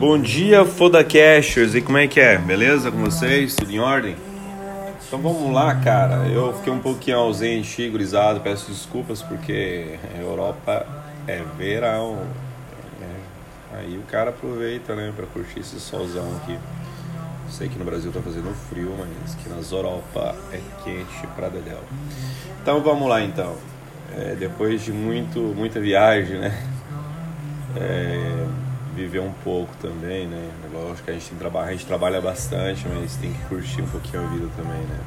Bom dia, Fodacashers! E como é que é? Beleza com vocês? Tudo em ordem? Então vamos lá, cara. Eu fiquei um pouquinho ausente, gurizado, peço desculpas porque Europa é verão. É. Aí o cara aproveita, né, pra curtir esse solzão aqui. Sei que no Brasil tá fazendo frio, mas que nas Europa é quente pra dedéu. Então vamos lá então. É, depois de muito, muita viagem, né? É, viver um pouco também, né? Lógico que a gente, trabalha, a gente trabalha bastante, mas tem que curtir um pouquinho a vida também, né?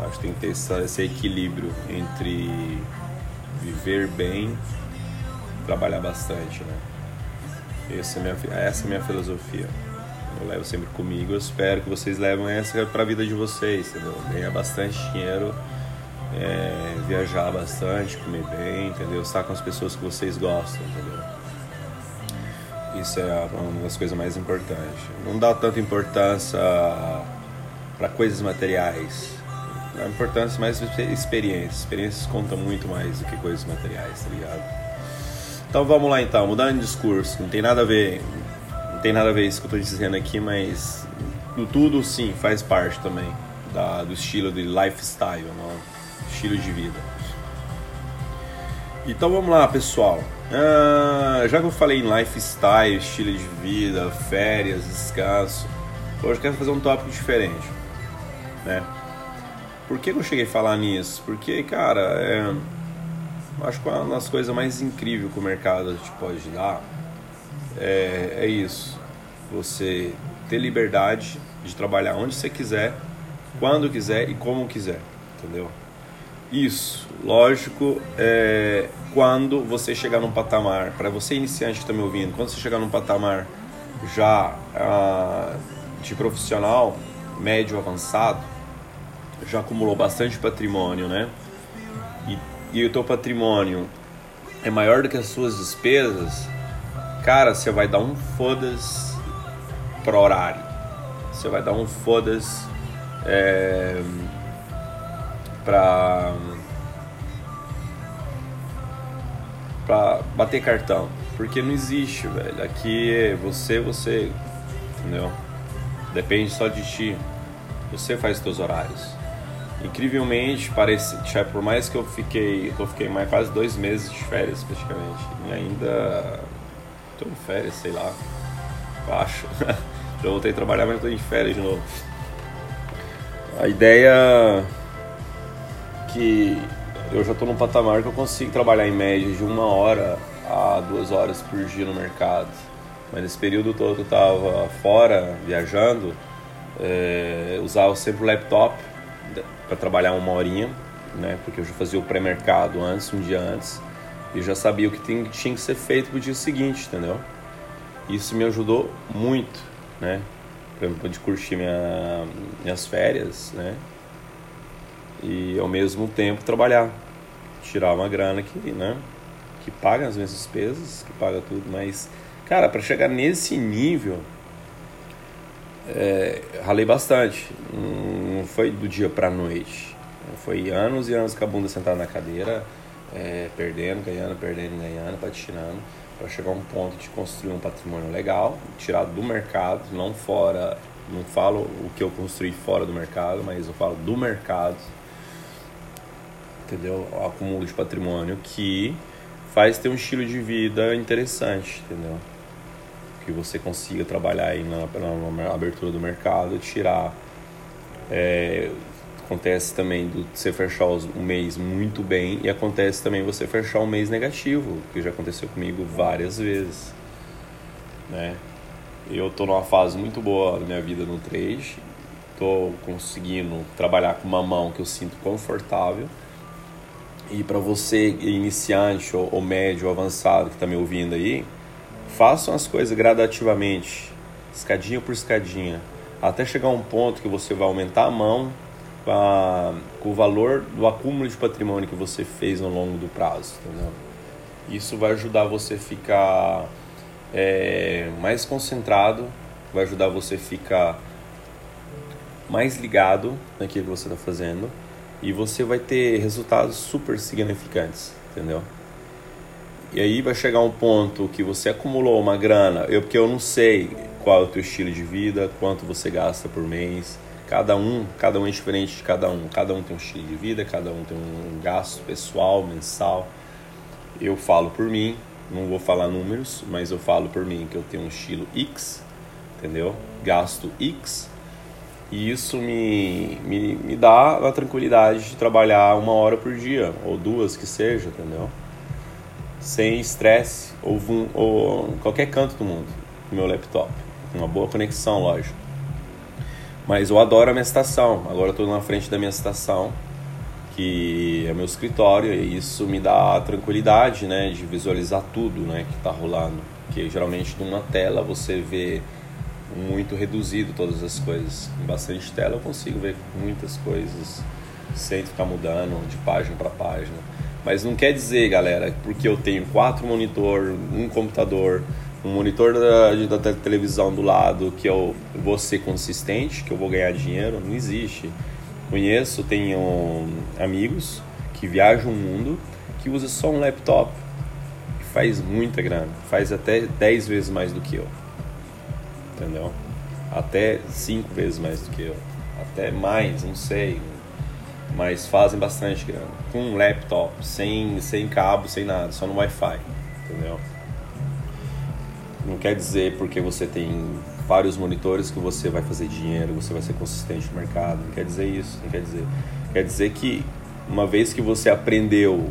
Acho que tem que ter esse, esse equilíbrio entre viver bem e trabalhar bastante, né? Essa é, minha, essa é a minha filosofia. Eu levo sempre comigo, eu espero que vocês levem essa para a vida de vocês, entendeu? Ganhar bastante dinheiro, é, viajar bastante, comer bem, entendeu? Estar com as pessoas que vocês gostam, entendeu? Isso é uma das coisas mais importantes. Não dá tanta importância para coisas materiais. A importância mais experiências. Experiências contam muito mais do que coisas materiais, tá ligado? Então vamos lá então, mudando de discurso. Não tem nada a ver, não tem nada a ver isso que eu estou dizendo aqui, mas do tudo sim faz parte também da, do estilo de lifestyle, não? estilo de vida. Então vamos lá, pessoal. Uh, já que eu falei em lifestyle, estilo de vida, férias, descanso, hoje eu quero fazer um tópico diferente, né? Por que, eu cheguei a falar nisso? Porque, cara, é, acho que uma das coisas mais incríveis que o mercado te pode dar é, é isso. Você ter liberdade de trabalhar onde você quiser, quando quiser e como quiser, entendeu? Isso, lógico, é, quando você chegar num patamar, para você iniciante que está me ouvindo, quando você chegar num patamar já ah, de profissional, médio avançado, já acumulou bastante patrimônio, né? E, e o teu patrimônio é maior do que as suas despesas, cara, você vai dar um foda-se pro horário. Você vai dar um foda-se é, pra pra bater cartão. Porque não existe, velho. Aqui é você, você, entendeu? Depende só de ti. Você faz os teus horários. Incrivelmente, parece, por mais que eu fiquei, eu fiquei mais quase dois meses de férias praticamente. E ainda tô em férias, sei lá. Acho. Já voltei a trabalhar, mas tô em férias de novo. A ideia que eu já estou num patamar que eu consigo trabalhar em média de uma hora a duas horas por dia no mercado. Mas nesse período todo eu estava fora, viajando, é, usava sempre o laptop para trabalhar uma horinha, né? Porque eu já fazia o pré-mercado antes, um dia antes, e já sabia o que tinha, tinha que ser feito para o dia seguinte, entendeu? Isso me ajudou muito, né? Para eu poder curtir minha, minhas férias, né? E ao mesmo tempo trabalhar, tirar uma grana que, né, que paga as minhas despesas, que paga tudo, mas cara, para chegar nesse nível é, ralei bastante, não foi do dia para noite, foi anos e anos com a bunda sentada na cadeira, é, perdendo, ganhando, perdendo, ganhando, patinando, para chegar a um ponto de construir um patrimônio legal, tirar do mercado, não fora, não falo o que eu construí fora do mercado, mas eu falo do mercado, entendeu? O acúmulo de patrimônio que faz ter um estilo de vida interessante, entendeu? Que você consiga trabalhar aí na, na abertura do mercado, tirar. É, acontece também do você fechar o mês muito bem e acontece também você fechar um mês negativo, que já aconteceu comigo várias vezes, né? Eu tô numa fase muito boa da minha vida no trade, tô conseguindo trabalhar com uma mão que eu sinto confortável e para você iniciante ou, ou médio ou avançado que está me ouvindo aí, façam as coisas gradativamente, escadinha por escadinha, até chegar um ponto que você vai aumentar a mão a, com o valor do acúmulo de patrimônio que você fez ao longo do prazo, entendeu? Isso vai ajudar você a ficar é, mais concentrado, vai ajudar você a ficar mais ligado naquilo que você está fazendo e você vai ter resultados super significantes, entendeu? e aí vai chegar um ponto que você acumulou uma grana, eu porque eu não sei qual é o teu estilo de vida, quanto você gasta por mês. Cada um, cada um é diferente de cada um. Cada um tem um estilo de vida, cada um tem um gasto pessoal, mensal. Eu falo por mim, não vou falar números, mas eu falo por mim que eu tenho um estilo X, entendeu? Gasto X. E isso me, me, me dá a tranquilidade de trabalhar uma hora por dia, ou duas que seja, entendeu? Sem estresse ou, ou qualquer canto do mundo, no meu laptop. Uma boa conexão, lógico. Mas eu adoro a minha estação. Agora eu estou na frente da minha estação, que é meu escritório, e isso me dá a tranquilidade, né, de visualizar tudo, né, que está rolando. Porque geralmente numa tela você vê muito reduzido todas as coisas. Em bastante tela eu consigo ver muitas coisas sem ficar mudando de página para página. Mas não quer dizer, galera, porque eu tenho quatro monitor, um computador, um monitor da, da televisão do lado, que eu vou ser consistente, que eu vou ganhar dinheiro, não existe. Conheço, tenho amigos que viajam o mundo, que usa só um laptop e faz muita grana, faz até 10 vezes mais do que eu entendeu? Até cinco vezes mais do que eu, até mais, não sei, mas fazem bastante grana. Com um laptop, sem, sem cabo, sem nada, só no Wi-Fi, entendeu? Não quer dizer porque você tem vários monitores que você vai fazer dinheiro, você vai ser consistente no mercado. Não quer dizer isso, não quer dizer. Quer dizer que uma vez que você aprendeu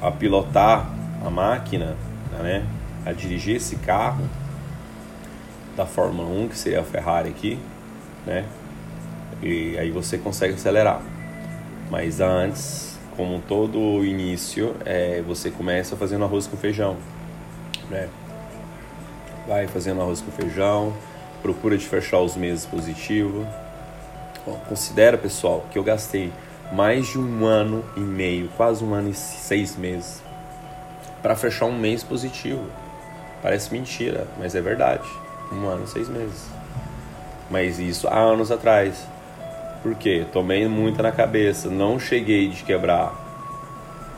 a pilotar a máquina, né, a dirigir esse carro, da Fórmula 1, que seria a Ferrari aqui, né? E aí você consegue acelerar. Mas antes, como todo início, é, você começa fazendo arroz com feijão, né? Vai fazendo arroz com feijão, procura de fechar os meses positivo. Bom, considera, pessoal, que eu gastei mais de um ano e meio, quase um ano e seis meses, para fechar um mês positivo. Parece mentira, mas é verdade. Um ano, seis meses. Mas isso há anos atrás. Por quê? Tomei muita na cabeça. Não cheguei de quebrar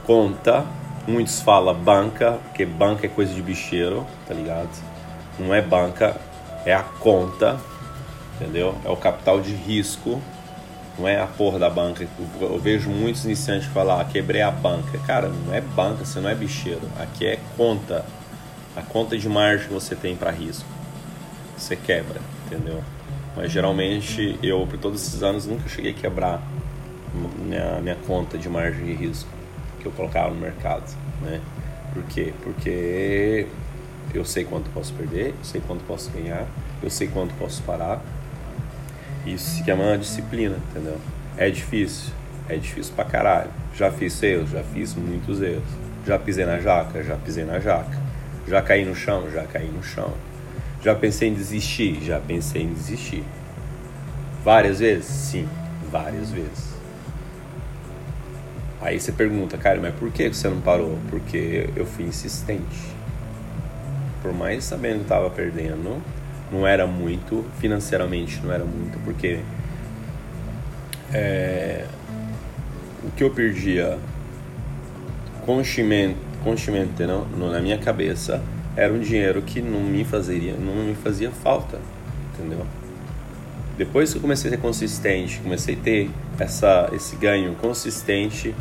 conta. Muitos falam banca, porque banca é coisa de bicheiro, tá ligado? Não é banca, é a conta, entendeu? É o capital de risco, não é a porra da banca. Eu vejo muitos iniciantes falar, ah, quebrei a banca. Cara, não é banca, você não é bicheiro. Aqui é conta. A conta de margem que você tem para risco você quebra, entendeu? Mas geralmente eu, por todos esses anos, nunca cheguei a quebrar minha, minha conta de margem de risco que eu colocava no mercado, né? Por quê? Porque eu sei quanto posso perder, eu sei quanto posso ganhar, eu sei quanto posso parar. Isso se chama disciplina, entendeu? É difícil, é difícil pra caralho. Já fiz erros, já fiz muitos erros. Já pisei na jaca, já pisei na jaca. Já caí no chão, já caí no chão. Já pensei em desistir? Já pensei em desistir. Várias vezes? Sim, várias vezes. Aí você pergunta, cara, mas por que você não parou? Porque eu fui insistente. Por mais sabendo que estava perdendo, não era muito, financeiramente não era muito, porque é, o que eu perdia constantemente, constantemente não, na minha cabeça era um dinheiro que não me fazia, não me fazia falta, entendeu? Depois que eu comecei a ser consistente, comecei a ter essa, esse ganho consistente,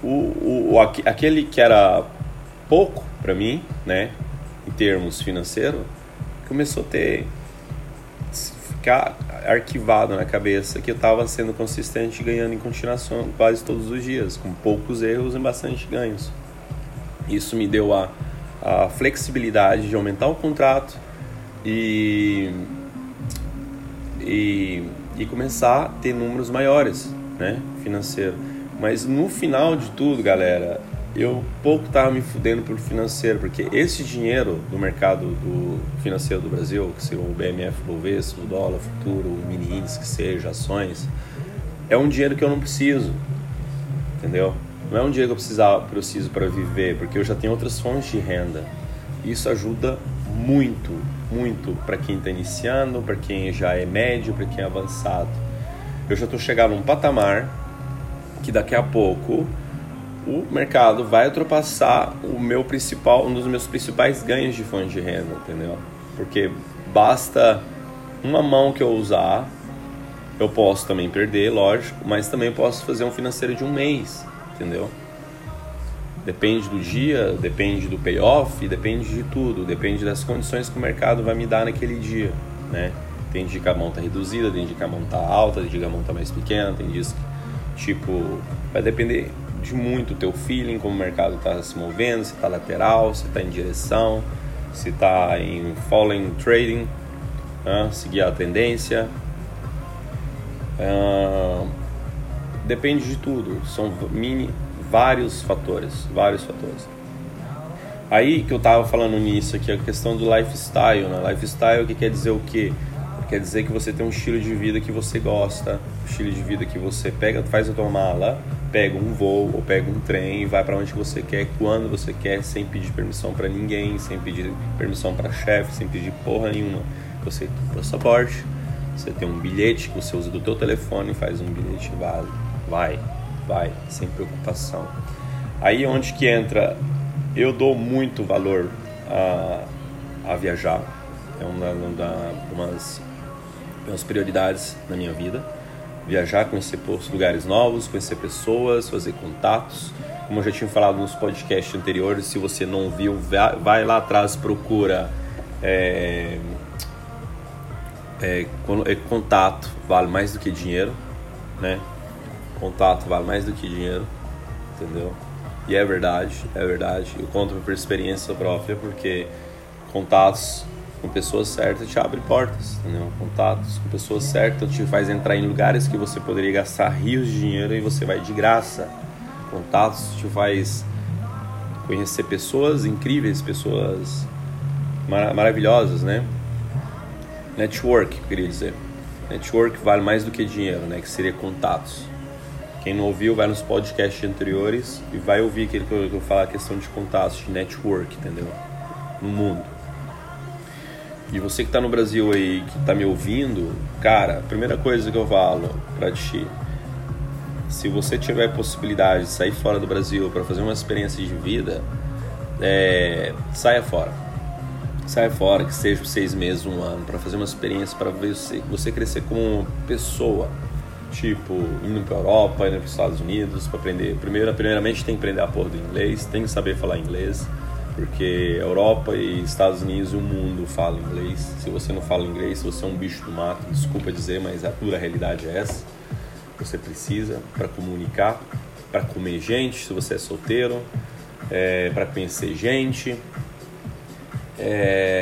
o, o, o aquele que era pouco para mim, né, em termos financeiros, começou a ter ficar arquivado na cabeça que eu estava sendo consistente ganhando em continuação quase todos os dias, com poucos erros e bastante ganhos. Isso me deu a a flexibilidade de aumentar o contrato e, e, e começar a ter números maiores, né, financeiro. Mas no final de tudo, galera, eu pouco tava me fudendo pelo financeiro, porque esse dinheiro do mercado do financeiro do Brasil, que seja o BMF Bovespa, o dólar futuro, o mini índice que seja, ações, é um dinheiro que eu não preciso, entendeu? Não é um dinheiro que eu precisar, preciso para viver, porque eu já tenho outras fontes de renda. Isso ajuda muito, muito para quem está iniciando, para quem já é médio, para quem é avançado. Eu já estou chegando num patamar que daqui a pouco o mercado vai ultrapassar o meu principal, um dos meus principais ganhos de fonte de renda, entendeu? Porque basta uma mão que eu usar, eu posso também perder, lógico, mas também posso fazer um financeiro de um mês, entendeu? Depende do dia, depende do payoff, depende de tudo, depende das condições que o mercado vai me dar naquele dia, né? Tem dia que a mão tá reduzida, tem dia que a mão tá alta, tem dia que a mão tá mais pequena, tem dias que, tipo, vai depender de muito o teu feeling, como o mercado está se movendo, se está lateral, se está em direção, se está em falling trading, né? seguir a tendência. Uh, depende de tudo, são mini, vários fatores, vários fatores. Aí que eu tava falando nisso aqui, a questão do lifestyle, né? Lifestyle que quer dizer o quê? Quer dizer que você tem um estilo de vida que você gosta, um estilo de vida que você pega, faz a tua mala, pega um voo ou pega um trem e vai para onde você quer, quando você quer, sem pedir permissão para ninguém, sem pedir permissão para chefe, sem pedir porra nenhuma. Você tem um passaporte, você tem um bilhete que você usa do teu telefone, faz um bilhete vale, vai, vai, sem preocupação. Aí onde que entra, eu dou muito valor a, a viajar. É uma, uma, umas as prioridades na minha vida. Viajar, conhecer lugares novos, conhecer pessoas, fazer contatos. Como eu já tinha falado nos podcasts anteriores, se você não viu, vai lá atrás, procura. É, é, é, contato vale mais do que dinheiro, né? Contato vale mais do que dinheiro, entendeu? E é verdade, é verdade. Eu conto por experiência própria, porque contatos com pessoas certas te abre portas, entendeu? Contatos com pessoas certas te faz entrar em lugares que você poderia gastar rios de dinheiro e você vai de graça. Contatos te faz conhecer pessoas incríveis, pessoas mar maravilhosas, né? Network, eu queria dizer. Network vale mais do que dinheiro, né? Que seria contatos. Quem não ouviu, vai nos podcasts anteriores e vai ouvir aquele que eu, falar a questão de contatos, de network, entendeu? No mundo. E você que está no Brasil aí, que está me ouvindo, cara, a primeira coisa que eu falo para ti, se você tiver possibilidade de sair fora do Brasil para fazer uma experiência de vida, é, saia fora. Saia fora, que seja seis meses, um ano, para fazer uma experiência, para ver você, você crescer como pessoa. Tipo, indo para Europa, indo para os Estados Unidos, para aprender. Primeiro, primeiramente, tem que aprender a porra do inglês, tem que saber falar inglês porque Europa e Estados Unidos e o mundo falam inglês. Se você não fala inglês, se você é um bicho do mato, desculpa dizer, mas a pura realidade é essa. Você precisa para comunicar, para comer gente, se você é solteiro, é, para conhecer gente. É,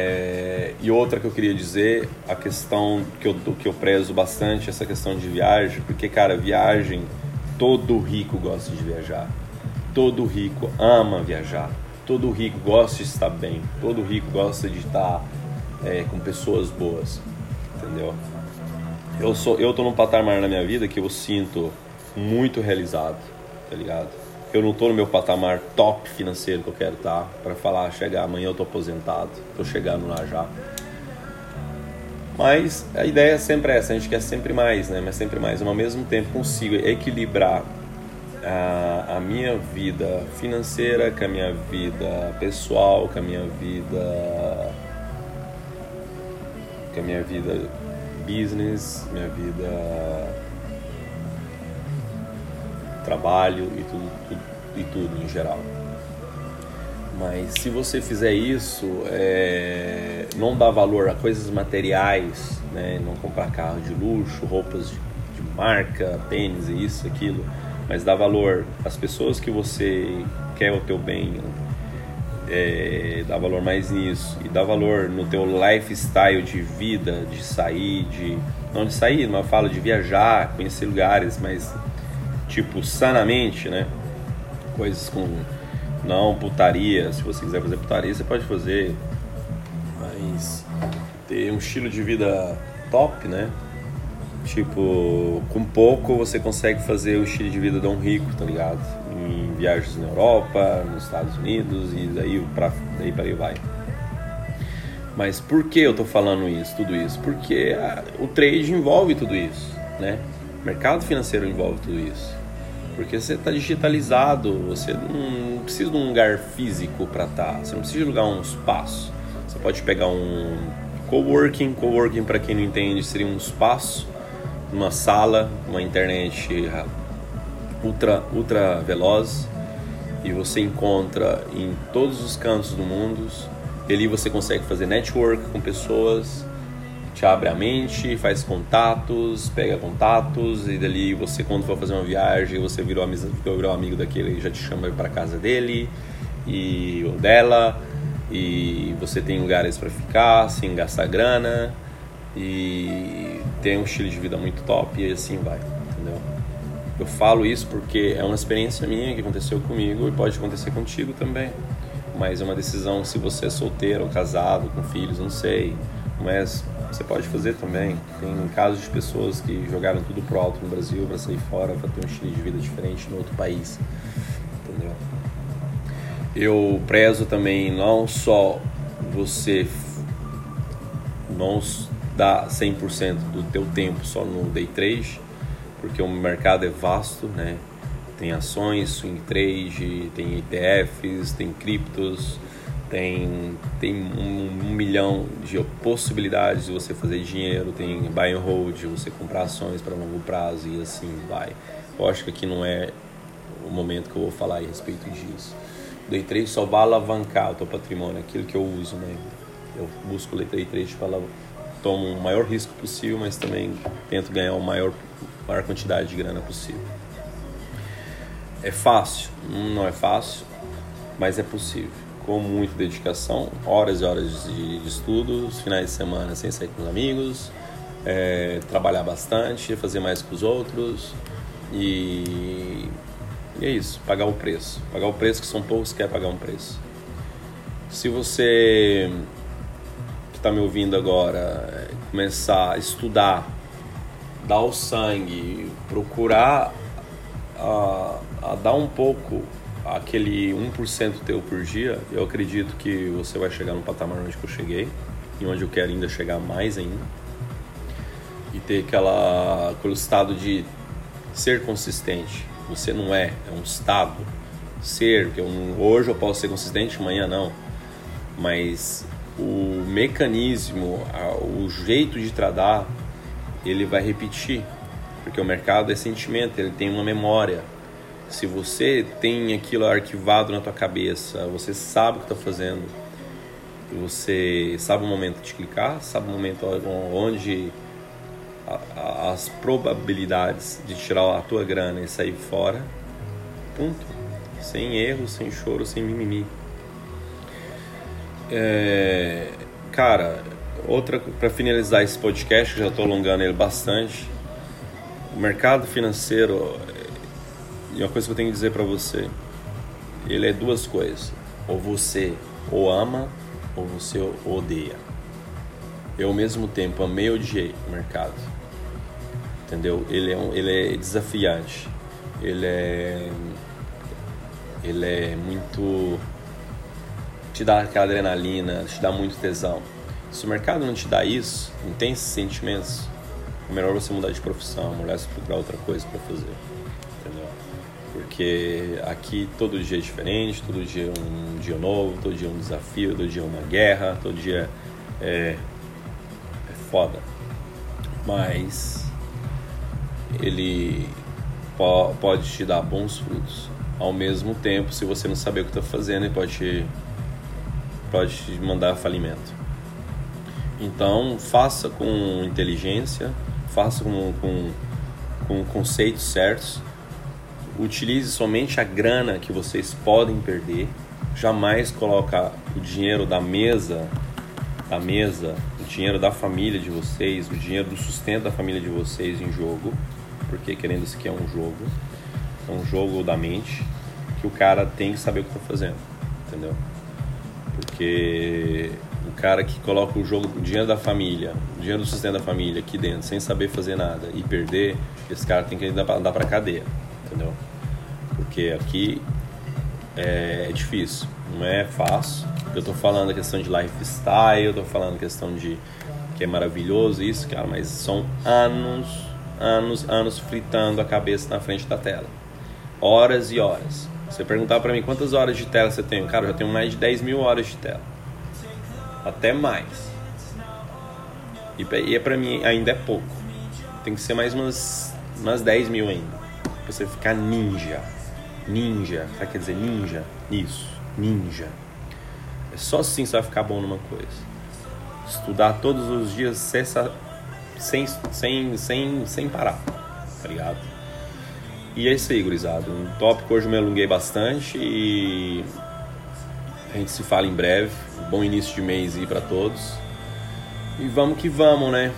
e outra que eu queria dizer, a questão que eu, que eu prezo bastante, essa questão de viagem, porque, cara, viagem, todo rico gosta de viajar. Todo rico ama viajar todo rico gosta de estar bem, todo rico gosta de estar é, com pessoas boas, entendeu? Eu sou, eu tô num patamar na minha vida que eu sinto muito realizado, tá ligado? Eu não tô no meu patamar top financeiro que eu quero estar para falar chegar amanhã eu tô aposentado, tô chegando lá já. Mas a ideia é sempre essa, a gente quer sempre mais, né? Mas sempre mais. Eu, ao mesmo tempo consigo equilibrar a, a minha vida financeira, com a minha vida pessoal, com a minha vida. com a minha vida business, minha vida trabalho e tudo, tudo e tudo em geral. Mas se você fizer isso, é, não dá valor a coisas materiais, né? não comprar carro de luxo, roupas de, de marca, tênis e isso, aquilo mas dá valor às pessoas que você quer o teu bem, é, dá valor mais nisso e dá valor no teu lifestyle de vida, de sair, de não de sair, mas falo de viajar, conhecer lugares, mas tipo sanamente, né? Coisas com não putaria, se você quiser fazer putaria, você pode fazer, mas ter um estilo de vida top, né? Tipo, com pouco você consegue fazer o estilo de vida de um rico, tá ligado? Em viagens na Europa, nos Estados Unidos e daí pra, daí para aí vai. Mas por que eu tô falando isso, tudo isso? Porque a, o trade envolve tudo isso, né? O mercado financeiro envolve tudo isso. Porque você está digitalizado, você não precisa de um lugar físico para estar, tá. você não precisa alugar um espaço. Você pode pegar um coworking, coworking para quem não entende seria um espaço, uma sala, uma internet ultra ultra veloz e você encontra em todos os cantos do mundo. Ali você consegue fazer network com pessoas te abre a mente, faz contatos, pega contatos e dali você quando for fazer uma viagem você virou amigo, virou amigo daquele já te chama para casa dele e ou dela e você tem lugares para ficar sem gastar grana e tem um estilo de vida muito top e assim vai, entendeu? Eu falo isso porque é uma experiência minha que aconteceu comigo e pode acontecer contigo também. Mas é uma decisão se você é solteiro ou casado, com filhos, não sei. Mas você pode fazer também. Tem casos de pessoas que jogaram tudo pro alto no Brasil para sair fora, para ter um estilo de vida diferente no outro país. Entendeu? Eu prezo também não só você não dar 100% do teu tempo só no day trade, porque o mercado é vasto, né? Tem ações, swing trade, tem ETFs, tem criptos, tem, tem um, um, milhão de possibilidades de você fazer dinheiro, tem buy and hold, você comprar ações para longo prazo e assim vai. Eu acho que aqui não é o momento que eu vou falar a respeito disso. Day trade só vai alavancar o teu patrimônio, aquilo que eu uso, né? Eu busco o day trade para tomo o maior risco possível, mas também tento ganhar a maior, maior quantidade de grana possível. É fácil? Não é fácil, mas é possível com muita dedicação, horas e horas de, de estudos, finais de semana sem sair com os amigos, é, trabalhar bastante, fazer mais com os outros e, e, é isso, pagar o preço. Pagar o preço que são poucos que quer pagar um preço. Se você que está me ouvindo agora começar a estudar, dar o sangue, procurar a, a dar um pouco aquele 1% teu por dia, eu acredito que você vai chegar no patamar onde eu cheguei e onde eu quero ainda chegar mais ainda. E ter aquela, aquele estado de ser consistente. Você não é, é um estado. Ser, que eu, hoje eu posso ser consistente, amanhã não. Mas o mecanismo, o jeito de tratar, ele vai repetir. Porque o mercado é sentimento, ele tem uma memória se você tem aquilo arquivado na tua cabeça, você sabe o que está fazendo, você sabe o momento de clicar, sabe o momento onde as probabilidades de tirar a tua grana e sair fora, ponto. Sem erro, sem choro, sem mimimi. É, cara, outra para finalizar esse podcast, já estou alongando ele bastante. O mercado financeiro e uma coisa que eu tenho que dizer para você, ele é duas coisas. Ou você o ama ou você o odeia. Eu ao mesmo tempo amei e odiei o mercado. Entendeu? Ele é, um, ele é desafiante. Ele é ele é muito te dá aquela adrenalina, te dá muito tesão. Se o mercado não te dá isso, não tem esses sentimentos, é melhor você mudar de profissão, melhor você procurar outra coisa para fazer porque aqui todo dia é diferente, todo dia é um dia novo, todo dia é um desafio, todo dia é uma guerra, todo dia é, é foda. Mas ele po pode te dar bons frutos. Ao mesmo tempo, se você não saber o que está fazendo, ele pode te, pode te mandar falimento. Então, faça com inteligência, faça com, com, com conceitos certos utilize somente a grana que vocês podem perder. Jamais coloca o dinheiro da mesa, da mesa, o dinheiro da família de vocês, o dinheiro do sustento da família de vocês em jogo, porque querendo isso que é um jogo, é um jogo da mente que o cara tem que saber o que está fazendo, entendeu? Porque o cara que coloca o jogo, o dinheiro da família, o dinheiro do sustento da família aqui dentro, sem saber fazer nada e perder, esse cara tem que andar para cadeia, entendeu? Porque aqui é, é difícil, não é fácil. Eu tô falando a questão de lifestyle, eu tô falando a questão de que é maravilhoso isso, cara, mas são anos, anos, anos fritando a cabeça na frente da tela. Horas e horas. Você perguntar para mim quantas horas de tela você tem, cara, eu já tenho mais de 10 mil horas de tela. Até mais. E, e é pra mim ainda é pouco. Tem que ser mais umas, umas 10 mil ainda. Pra você ficar ninja. Ninja. Sabe o que quer dizer ninja? Isso. Ninja. É só assim você vai ficar bom numa coisa. Estudar todos os dias sem, sem, sem, sem parar. Tá ligado? E é isso aí, gurizada. Um tópico hoje eu me alonguei bastante e a gente se fala em breve. Bom início de mês aí para todos. E vamos que vamos, né?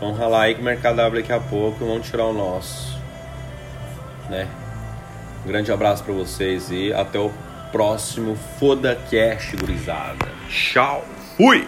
Vamos ralar aí que o mercado abre daqui a pouco vamos tirar o nosso. Né? Um grande abraço para vocês e até o próximo Foda Cash, gurizada. Tchau. Fui!